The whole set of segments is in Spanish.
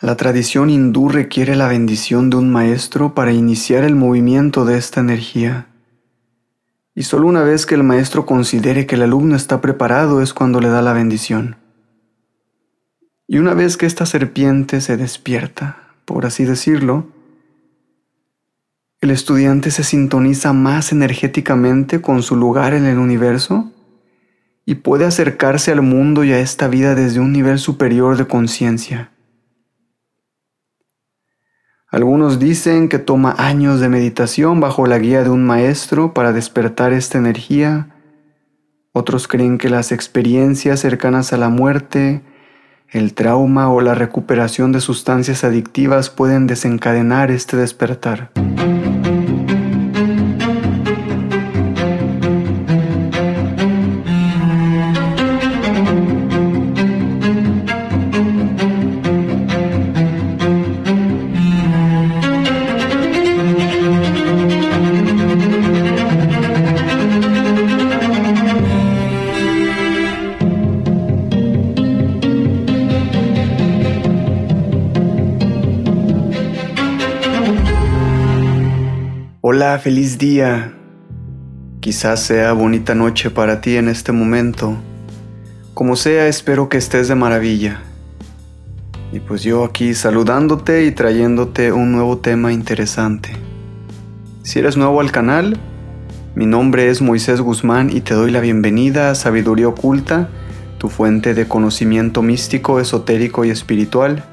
La tradición hindú requiere la bendición de un maestro para iniciar el movimiento de esta energía. Y solo una vez que el maestro considere que el alumno está preparado es cuando le da la bendición. Y una vez que esta serpiente se despierta, por así decirlo, el estudiante se sintoniza más energéticamente con su lugar en el universo y puede acercarse al mundo y a esta vida desde un nivel superior de conciencia. Algunos dicen que toma años de meditación bajo la guía de un maestro para despertar esta energía. Otros creen que las experiencias cercanas a la muerte, el trauma o la recuperación de sustancias adictivas pueden desencadenar este despertar. Hola, feliz día. Quizás sea bonita noche para ti en este momento. Como sea, espero que estés de maravilla. Y pues yo aquí saludándote y trayéndote un nuevo tema interesante. Si eres nuevo al canal, mi nombre es Moisés Guzmán y te doy la bienvenida a Sabiduría Oculta, tu fuente de conocimiento místico, esotérico y espiritual.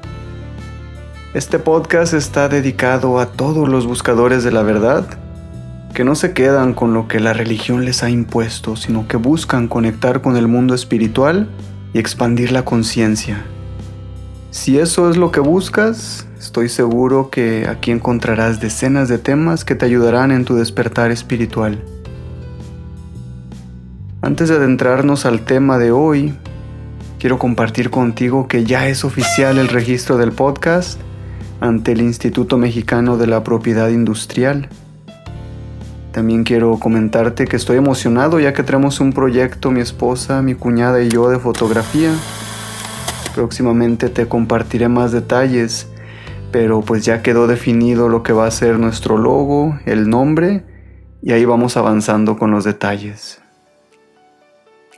Este podcast está dedicado a todos los buscadores de la verdad que no se quedan con lo que la religión les ha impuesto, sino que buscan conectar con el mundo espiritual y expandir la conciencia. Si eso es lo que buscas, estoy seguro que aquí encontrarás decenas de temas que te ayudarán en tu despertar espiritual. Antes de adentrarnos al tema de hoy, quiero compartir contigo que ya es oficial el registro del podcast ante el Instituto Mexicano de la Propiedad Industrial. También quiero comentarte que estoy emocionado ya que tenemos un proyecto, mi esposa, mi cuñada y yo, de fotografía. Próximamente te compartiré más detalles, pero pues ya quedó definido lo que va a ser nuestro logo, el nombre, y ahí vamos avanzando con los detalles.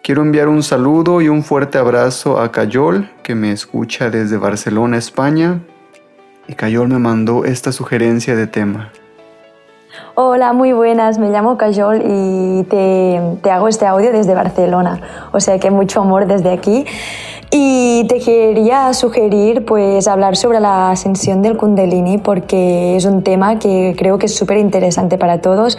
Quiero enviar un saludo y un fuerte abrazo a Cayol, que me escucha desde Barcelona, España, y Cayol me mandó esta sugerencia de tema. Hola, muy buenas, me llamo Cayol y te, te, hago este audio desde Barcelona, o sea que mucho amor desde aquí. Y te quería sugerir pues hablar sobre la ascensión del Kundalini porque es un tema que creo que es súper interesante para todos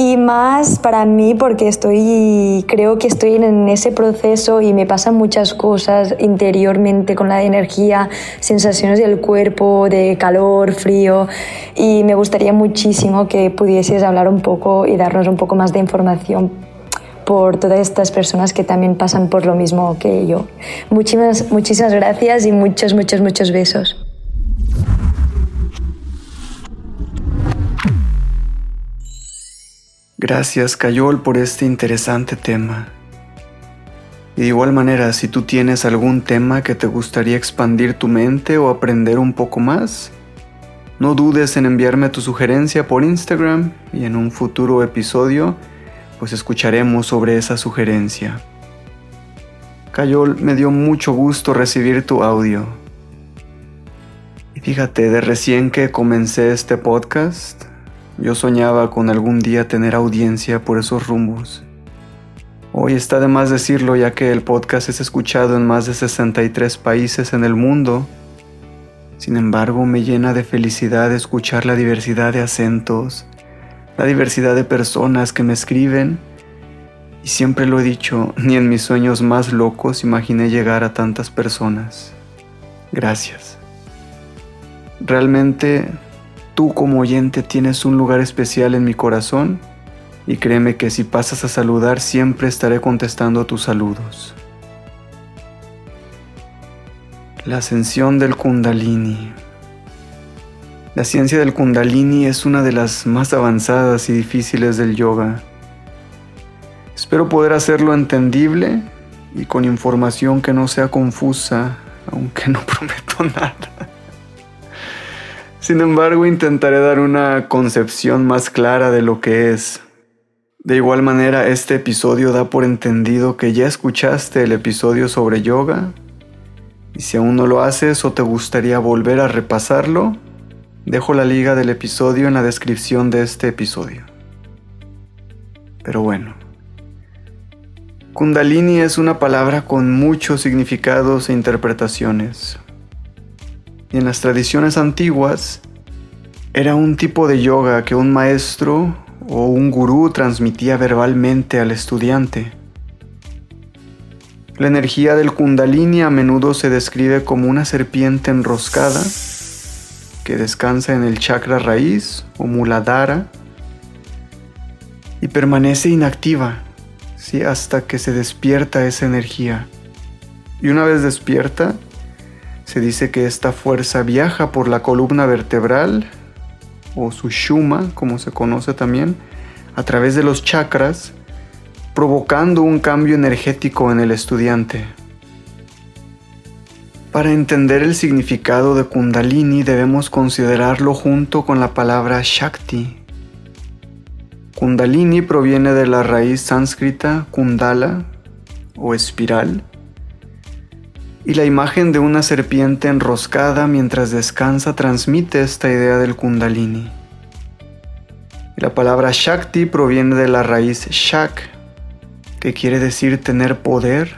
y más para mí porque estoy, creo que estoy en ese proceso y me pasan muchas cosas interiormente con la energía, sensaciones del cuerpo, de calor, frío y me gustaría muchísimo que pudieses hablar un poco y darnos un poco más de información por todas estas personas que también pasan por lo mismo que yo. Muchísimas, muchísimas gracias y muchos, muchos, muchos besos. Gracias, Cayol, por este interesante tema. Y de igual manera, si tú tienes algún tema que te gustaría expandir tu mente o aprender un poco más, no dudes en enviarme tu sugerencia por Instagram y en un futuro episodio, pues escucharemos sobre esa sugerencia. Cayol, me dio mucho gusto recibir tu audio. Y fíjate, de recién que comencé este podcast, yo soñaba con algún día tener audiencia por esos rumbos. Hoy está de más decirlo ya que el podcast es escuchado en más de 63 países en el mundo. Sin embargo, me llena de felicidad escuchar la diversidad de acentos, la diversidad de personas que me escriben. Y siempre lo he dicho, ni en mis sueños más locos imaginé llegar a tantas personas. Gracias. Realmente tú como oyente tienes un lugar especial en mi corazón y créeme que si pasas a saludar siempre estaré contestando tus saludos. La ascensión del kundalini. La ciencia del kundalini es una de las más avanzadas y difíciles del yoga. Espero poder hacerlo entendible y con información que no sea confusa, aunque no prometo nada. Sin embargo, intentaré dar una concepción más clara de lo que es. De igual manera, este episodio da por entendido que ya escuchaste el episodio sobre yoga y si aún no lo haces o te gustaría volver a repasarlo, dejo la liga del episodio en la descripción de este episodio. Pero bueno, Kundalini es una palabra con muchos significados e interpretaciones. Y en las tradiciones antiguas, era un tipo de yoga que un maestro o un gurú transmitía verbalmente al estudiante. La energía del kundalini a menudo se describe como una serpiente enroscada que descansa en el chakra raíz o muladhara y permanece inactiva ¿sí? hasta que se despierta esa energía. Y una vez despierta, se dice que esta fuerza viaja por la columna vertebral o sushuma, como se conoce también, a través de los chakras, provocando un cambio energético en el estudiante. Para entender el significado de Kundalini debemos considerarlo junto con la palabra Shakti. Kundalini proviene de la raíz sánscrita Kundala o espiral y la imagen de una serpiente enroscada mientras descansa transmite esta idea del kundalini. la palabra Shakti proviene de la raíz Shak, que quiere decir tener poder.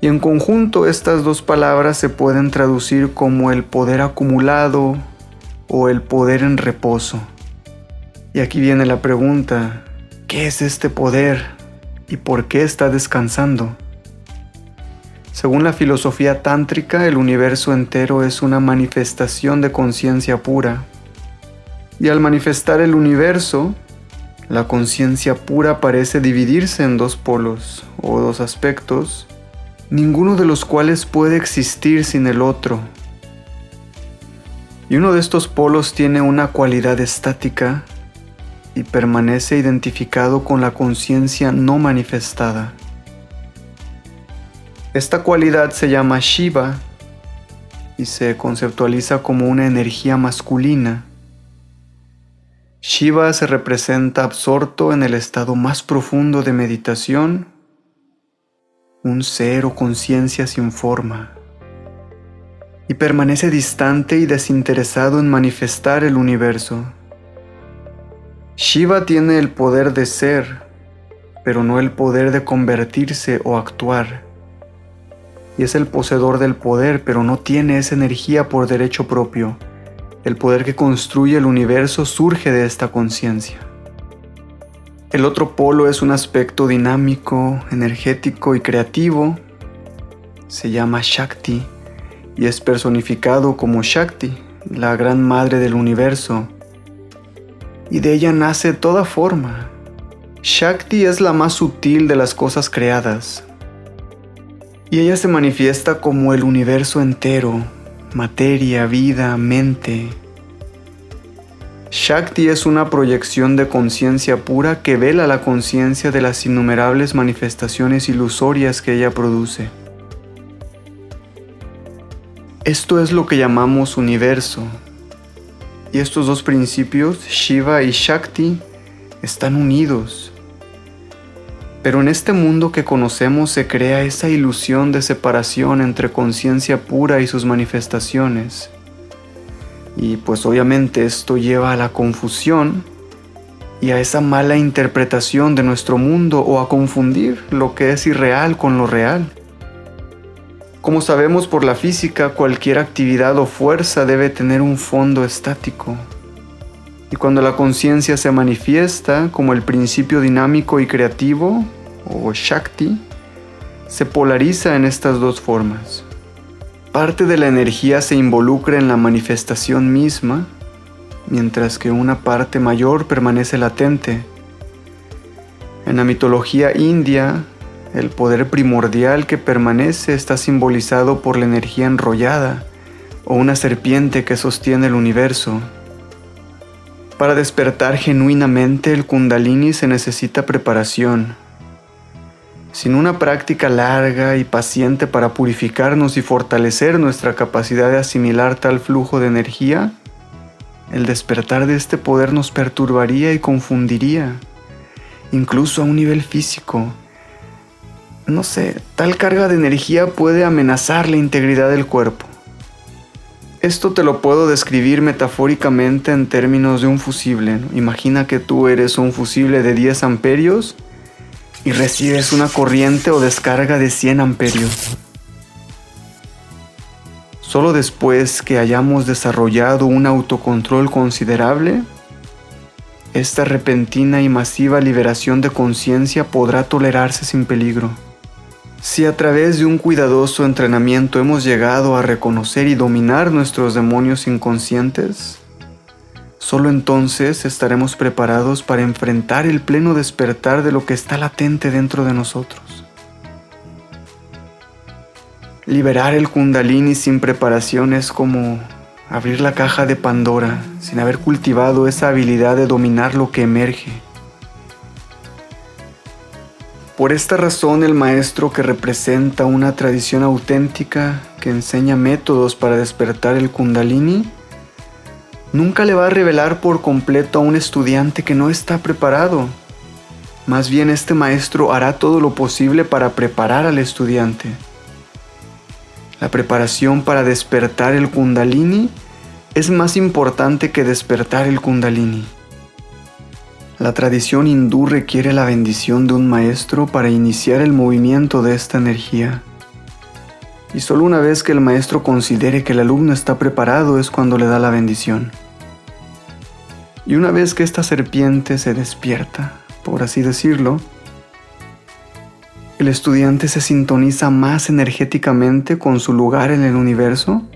Y en conjunto estas dos palabras se pueden traducir como el poder acumulado o el poder en reposo. Y aquí viene la pregunta, ¿qué es este poder y por qué está descansando? Según la filosofía tántrica, el universo entero es una manifestación de conciencia pura. Y al manifestar el universo, la conciencia pura parece dividirse en dos polos o dos aspectos, ninguno de los cuales puede existir sin el otro. Y uno de estos polos tiene una cualidad estática y permanece identificado con la conciencia no manifestada. Esta cualidad se llama Shiva y se conceptualiza como una energía masculina. Shiva se representa absorto en el estado más profundo de meditación, un ser o conciencia sin forma, y permanece distante y desinteresado en manifestar el universo. Shiva tiene el poder de ser, pero no el poder de convertirse o actuar y es el poseedor del poder, pero no tiene esa energía por derecho propio. El poder que construye el universo surge de esta conciencia. El otro polo es un aspecto dinámico, energético y creativo. Se llama Shakti y es personificado como Shakti, la gran madre del universo. Y de ella nace toda forma. Shakti es la más sutil de las cosas creadas, y ella se manifiesta como el universo entero, materia, vida, mente. Shakti es una proyección de conciencia pura que vela la conciencia de las innumerables manifestaciones ilusorias que ella produce. Esto es lo que llamamos universo. Y estos dos principios, Shiva y Shakti, están unidos pero en este mundo que conocemos se crea esa ilusión de separación entre conciencia pura y sus manifestaciones. Y pues obviamente esto lleva a la confusión y a esa mala interpretación de nuestro mundo o a confundir lo que es irreal con lo real. Como sabemos por la física, cualquier actividad o fuerza debe tener un fondo estático. Y cuando la conciencia se manifiesta como el principio dinámico y creativo, o Shakti, se polariza en estas dos formas. parte de la energía se involucra en la manifestación misma, mientras que una parte mayor permanece latente. En la mitología india, el poder primordial que permanece está simbolizado por la energía enrollada o una serpiente que sostiene el universo. Para despertar genuinamente el kundalini se necesita preparación. Sin una práctica larga y paciente para purificarnos y fortalecer nuestra capacidad de asimilar tal flujo de energía, el despertar de este poder nos perturbaría y confundiría, incluso a un nivel físico. No sé, tal carga de energía puede amenazar la integridad del cuerpo. Esto te lo puedo describir metafóricamente en términos de un fusible. Imagina que tú eres un fusible de 10 amperios y recibes una corriente o descarga de 100 amperios. Solo después que hayamos desarrollado un autocontrol considerable, esta repentina y masiva liberación de conciencia podrá tolerarse sin peligro. Si a través de un cuidadoso entrenamiento hemos llegado a reconocer y dominar nuestros demonios inconscientes, solo entonces estaremos preparados para enfrentar el pleno despertar de lo que está latente dentro de nosotros. Liberar el kundalini sin preparación es como abrir la caja de Pandora sin haber cultivado esa habilidad de dominar lo que emerge. Por esta razón el maestro que representa una tradición auténtica que enseña métodos para despertar el kundalini, nunca le va a revelar por completo a un estudiante que no está preparado. Más bien este maestro hará todo lo posible para preparar al estudiante. La preparación para despertar el kundalini es más importante que despertar el kundalini. La tradición hindú requiere la bendición de un maestro para iniciar el movimiento de esta energía. Y solo una vez que el maestro considere que el alumno está preparado es cuando le da la bendición. Y una vez que esta serpiente se despierta, por así decirlo, el estudiante se sintoniza más energéticamente con su lugar en el universo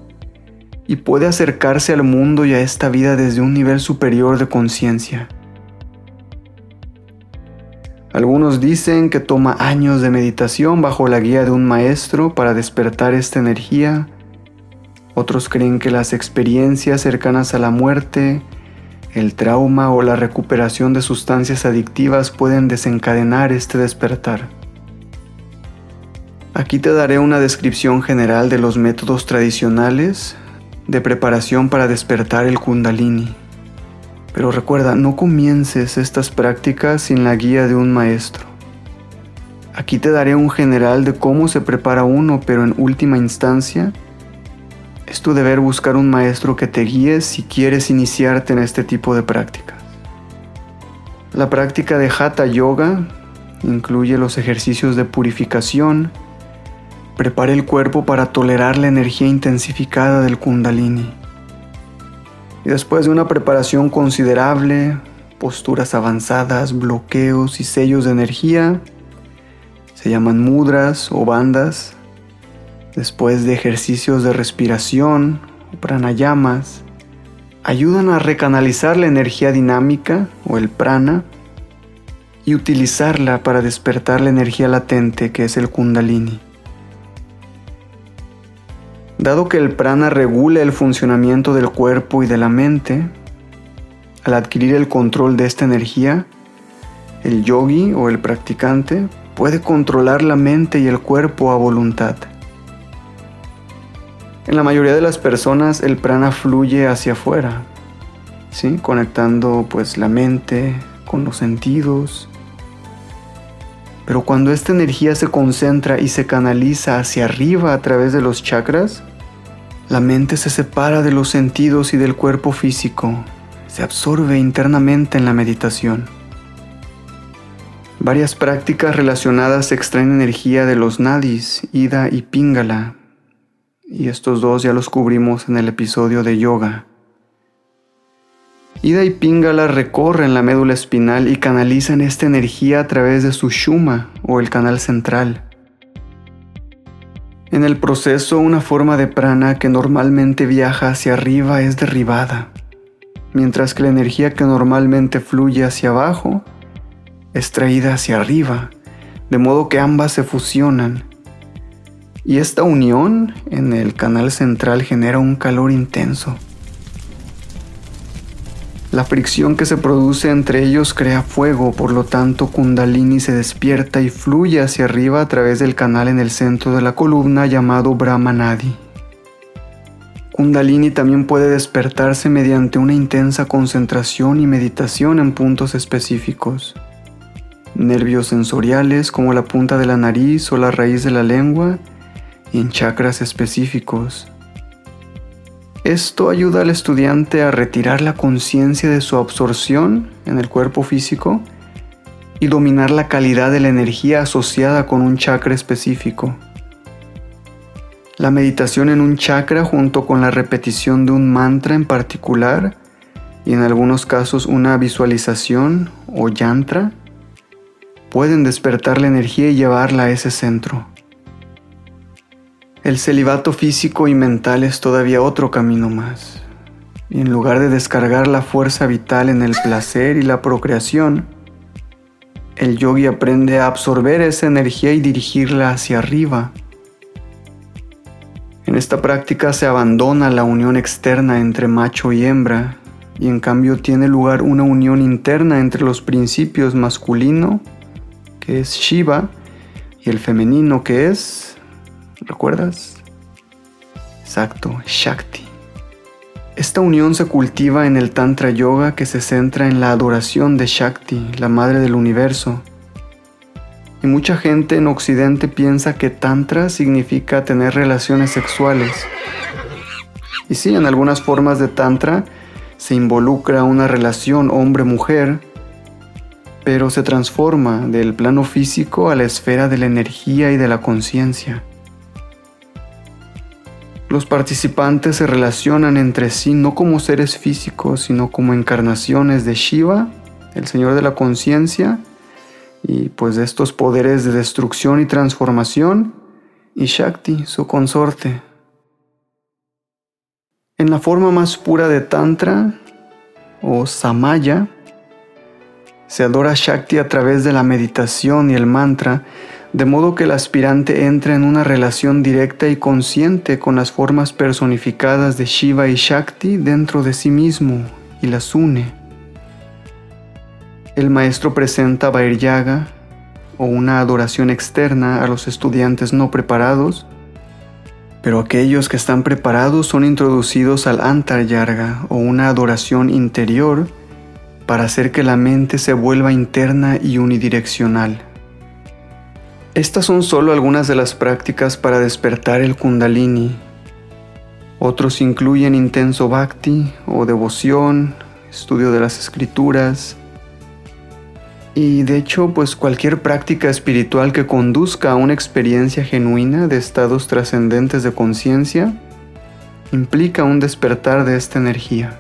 y puede acercarse al mundo y a esta vida desde un nivel superior de conciencia. Algunos dicen que toma años de meditación bajo la guía de un maestro para despertar esta energía. Otros creen que las experiencias cercanas a la muerte, el trauma o la recuperación de sustancias adictivas pueden desencadenar este despertar. Aquí te daré una descripción general de los métodos tradicionales de preparación para despertar el kundalini. Pero recuerda, no comiences estas prácticas sin la guía de un maestro. Aquí te daré un general de cómo se prepara uno, pero en última instancia, es tu deber buscar un maestro que te guíe si quieres iniciarte en este tipo de prácticas. La práctica de Hatha Yoga incluye los ejercicios de purificación, prepara el cuerpo para tolerar la energía intensificada del kundalini y después de una preparación considerable, posturas avanzadas, bloqueos y sellos de energía, se llaman mudras o bandas, después de ejercicios de respiración o pranayamas, ayudan a recanalizar la energía dinámica o el prana y utilizarla para despertar la energía latente que es el kundalini. Dado que el prana regula el funcionamiento del cuerpo y de la mente, al adquirir el control de esta energía, el yogi o el practicante puede controlar la mente y el cuerpo a voluntad. En la mayoría de las personas el prana fluye hacia afuera, ¿sí? conectando pues la mente con los sentidos. Pero cuando esta energía se concentra y se canaliza hacia arriba a través de los chakras, la mente se separa de los sentidos y del cuerpo físico, se absorbe internamente en la meditación. Varias prácticas relacionadas extraen energía de los nadis, Ida y Pingala, y estos dos ya los cubrimos en el episodio de yoga. Ida y Pingala recorren la médula espinal y canalizan esta energía a través de su shuma o el canal central. En el proceso, una forma de prana que normalmente viaja hacia arriba es derribada, mientras que la energía que normalmente fluye hacia abajo es traída hacia arriba, de modo que ambas se fusionan. Y esta unión en el canal central genera un calor intenso. La fricción que se produce entre ellos crea fuego, por lo tanto Kundalini se despierta y fluye hacia arriba a través del canal en el centro de la columna llamado Brahmanadi. Kundalini también puede despertarse mediante una intensa concentración y meditación en puntos específicos. Nervios sensoriales como la punta de la nariz o la raíz de la lengua y en chakras específicos. Esto ayuda al estudiante a retirar la conciencia de su absorción en el cuerpo físico y dominar la calidad de la energía asociada con un chakra específico. La meditación en un chakra junto con la repetición de un mantra en particular y en algunos casos una visualización o yantra pueden despertar la energía y llevarla a ese centro. El celibato físico y mental es todavía otro camino más. Y en lugar de descargar la fuerza vital en el placer y la procreación, el yogi aprende a absorber esa energía y dirigirla hacia arriba. En esta práctica se abandona la unión externa entre macho y hembra y en cambio tiene lugar una unión interna entre los principios masculino, que es Shiva, y el femenino, que es ¿Recuerdas? Exacto, Shakti. Esta unión se cultiva en el Tantra Yoga que se centra en la adoración de Shakti, la madre del universo. Y mucha gente en Occidente piensa que Tantra significa tener relaciones sexuales. Y sí, en algunas formas de Tantra se involucra una relación hombre-mujer, pero se transforma del plano físico a la esfera de la energía y de la conciencia. Los participantes se relacionan entre sí no como seres físicos, sino como encarnaciones de Shiva, el Señor de la Conciencia, y pues de estos poderes de destrucción y transformación, y Shakti, su consorte. En la forma más pura de Tantra, o Samaya, se adora Shakti a través de la meditación y el mantra, de modo que el aspirante entre en una relación directa y consciente con las formas personificadas de Shiva y Shakti dentro de sí mismo y las une. El maestro presenta Vairyaga o una adoración externa a los estudiantes no preparados, pero aquellos que están preparados son introducidos al Antaryarga o una adoración interior para hacer que la mente se vuelva interna y unidireccional. Estas son solo algunas de las prácticas para despertar el kundalini. Otros incluyen intenso bhakti o devoción, estudio de las escrituras. Y de hecho, pues cualquier práctica espiritual que conduzca a una experiencia genuina de estados trascendentes de conciencia implica un despertar de esta energía.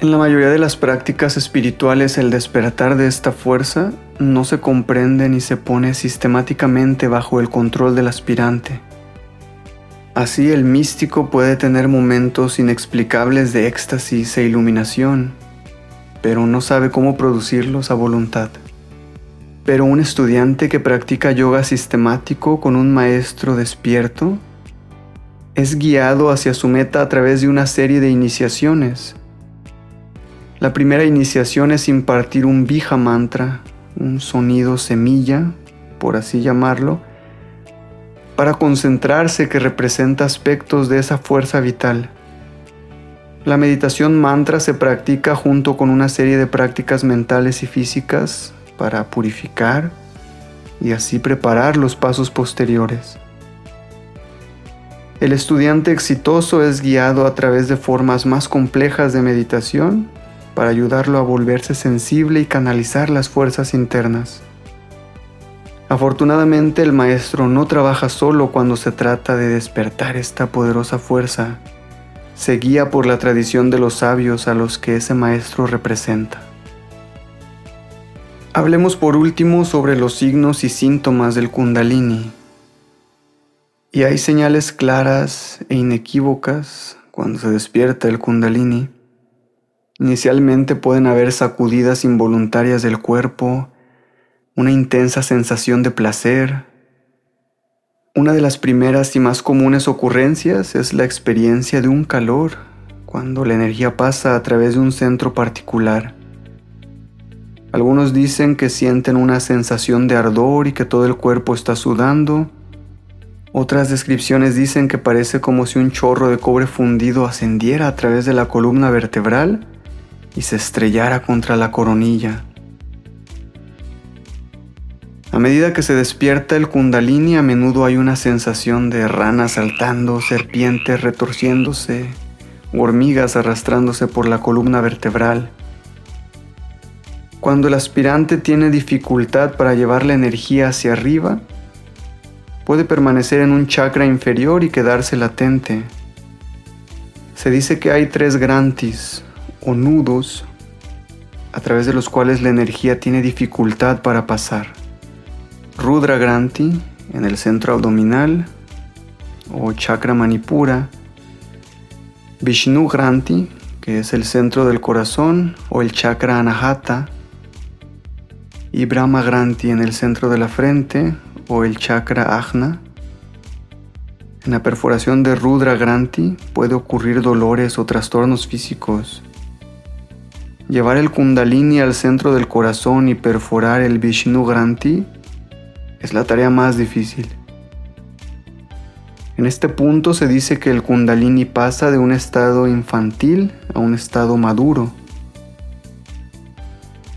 En la mayoría de las prácticas espirituales el despertar de esta fuerza no se comprende ni se pone sistemáticamente bajo el control del aspirante. Así el místico puede tener momentos inexplicables de éxtasis e iluminación, pero no sabe cómo producirlos a voluntad. Pero un estudiante que practica yoga sistemático con un maestro despierto es guiado hacia su meta a través de una serie de iniciaciones. La primera iniciación es impartir un Bija mantra, un sonido semilla, por así llamarlo, para concentrarse que representa aspectos de esa fuerza vital. La meditación mantra se practica junto con una serie de prácticas mentales y físicas para purificar y así preparar los pasos posteriores. El estudiante exitoso es guiado a través de formas más complejas de meditación para ayudarlo a volverse sensible y canalizar las fuerzas internas. Afortunadamente el maestro no trabaja solo cuando se trata de despertar esta poderosa fuerza, se guía por la tradición de los sabios a los que ese maestro representa. Hablemos por último sobre los signos y síntomas del kundalini. Y hay señales claras e inequívocas cuando se despierta el kundalini. Inicialmente pueden haber sacudidas involuntarias del cuerpo, una intensa sensación de placer. Una de las primeras y más comunes ocurrencias es la experiencia de un calor, cuando la energía pasa a través de un centro particular. Algunos dicen que sienten una sensación de ardor y que todo el cuerpo está sudando, otras descripciones dicen que parece como si un chorro de cobre fundido ascendiera a través de la columna vertebral y se estrellara contra la coronilla. A medida que se despierta el kundalini a menudo hay una sensación de ranas saltando, serpientes retorciéndose, hormigas arrastrándose por la columna vertebral. Cuando el aspirante tiene dificultad para llevar la energía hacia arriba, puede permanecer en un chakra inferior y quedarse latente. Se dice que hay tres grantis o nudos a través de los cuales la energía tiene dificultad para pasar. Rudra Granti en el centro abdominal o chakra manipura. Vishnu Granti, que es el centro del corazón o el chakra anahata. Y Brahma Granti en el centro de la frente o el chakra ajna. En la perforación de Rudra Granti puede ocurrir dolores o trastornos físicos. Llevar el kundalini al centro del corazón y perforar el Vishnu Granti es la tarea más difícil. En este punto se dice que el kundalini pasa de un estado infantil a un estado maduro.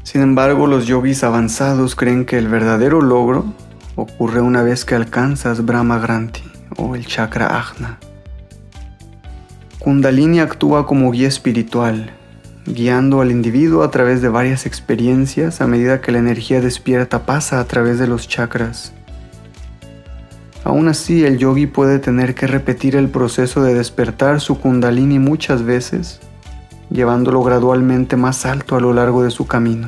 Sin embargo, los yogis avanzados creen que el verdadero logro ocurre una vez que alcanzas Brahma Granti o el chakra Ajna. Kundalini actúa como guía espiritual, guiando al individuo a través de varias experiencias a medida que la energía despierta pasa a través de los chakras. Aún así, el yogi puede tener que repetir el proceso de despertar su kundalini muchas veces, llevándolo gradualmente más alto a lo largo de su camino.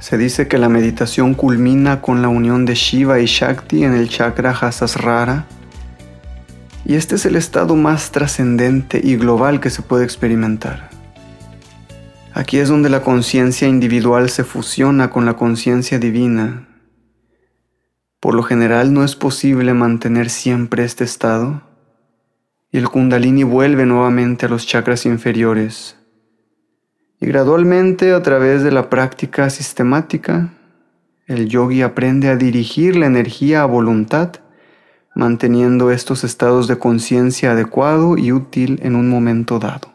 Se dice que la meditación culmina con la unión de Shiva y Shakti en el chakra Hasasrara, y este es el estado más trascendente y global que se puede experimentar. Aquí es donde la conciencia individual se fusiona con la conciencia divina. Por lo general no es posible mantener siempre este estado, y el kundalini vuelve nuevamente a los chakras inferiores, y gradualmente a través de la práctica sistemática, el yogi aprende a dirigir la energía a voluntad, manteniendo estos estados de conciencia adecuado y útil en un momento dado.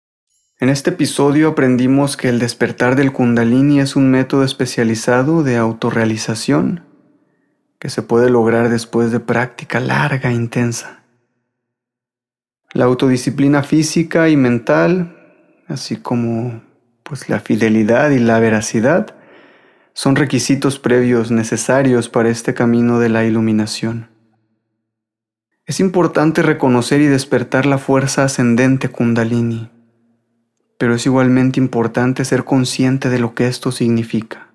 En este episodio aprendimos que el despertar del Kundalini es un método especializado de autorrealización que se puede lograr después de práctica larga e intensa. La autodisciplina física y mental, así como pues la fidelidad y la veracidad, son requisitos previos necesarios para este camino de la iluminación. Es importante reconocer y despertar la fuerza ascendente kundalini, pero es igualmente importante ser consciente de lo que esto significa.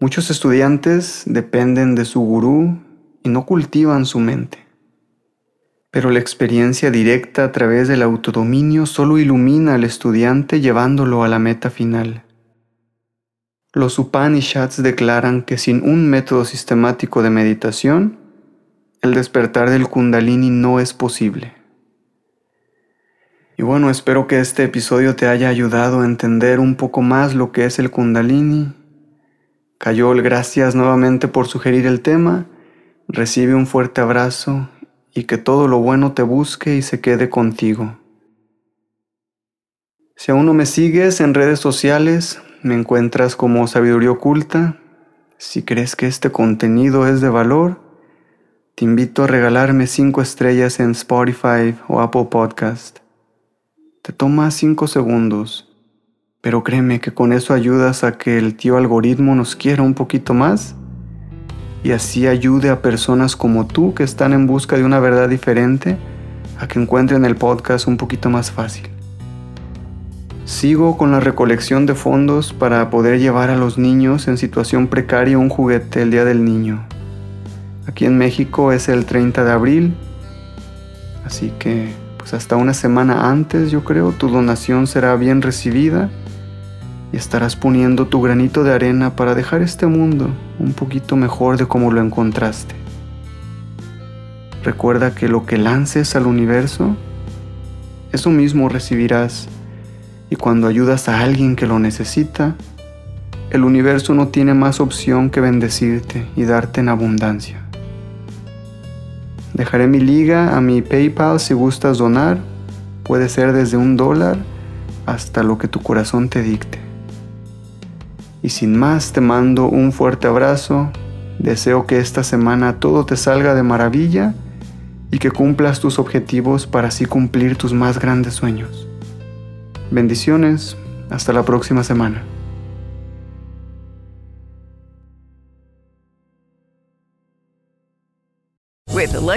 Muchos estudiantes dependen de su gurú y no cultivan su mente. Pero la experiencia directa a través del autodominio solo ilumina al estudiante llevándolo a la meta final. Los Upanishads declaran que sin un método sistemático de meditación, el despertar del kundalini no es posible. Y bueno, espero que este episodio te haya ayudado a entender un poco más lo que es el kundalini Cayol, gracias nuevamente por sugerir el tema. Recibe un fuerte abrazo y que todo lo bueno te busque y se quede contigo. Si aún no me sigues en redes sociales, me encuentras como Sabiduría Oculta. Si crees que este contenido es de valor, te invito a regalarme 5 estrellas en Spotify o Apple Podcast. Te toma 5 segundos, pero créeme que con eso ayudas a que el tío algoritmo nos quiera un poquito más y así ayude a personas como tú que están en busca de una verdad diferente a que encuentren el podcast un poquito más fácil. Sigo con la recolección de fondos para poder llevar a los niños en situación precaria un juguete el Día del Niño. Aquí en México es el 30 de abril, así que pues hasta una semana antes yo creo tu donación será bien recibida y estarás poniendo tu granito de arena para dejar este mundo un poquito mejor de como lo encontraste. Recuerda que lo que lances al universo, eso mismo recibirás y cuando ayudas a alguien que lo necesita, el universo no tiene más opción que bendecirte y darte en abundancia. Dejaré mi liga a mi PayPal si gustas donar. Puede ser desde un dólar hasta lo que tu corazón te dicte. Y sin más te mando un fuerte abrazo. Deseo que esta semana todo te salga de maravilla y que cumplas tus objetivos para así cumplir tus más grandes sueños. Bendiciones, hasta la próxima semana.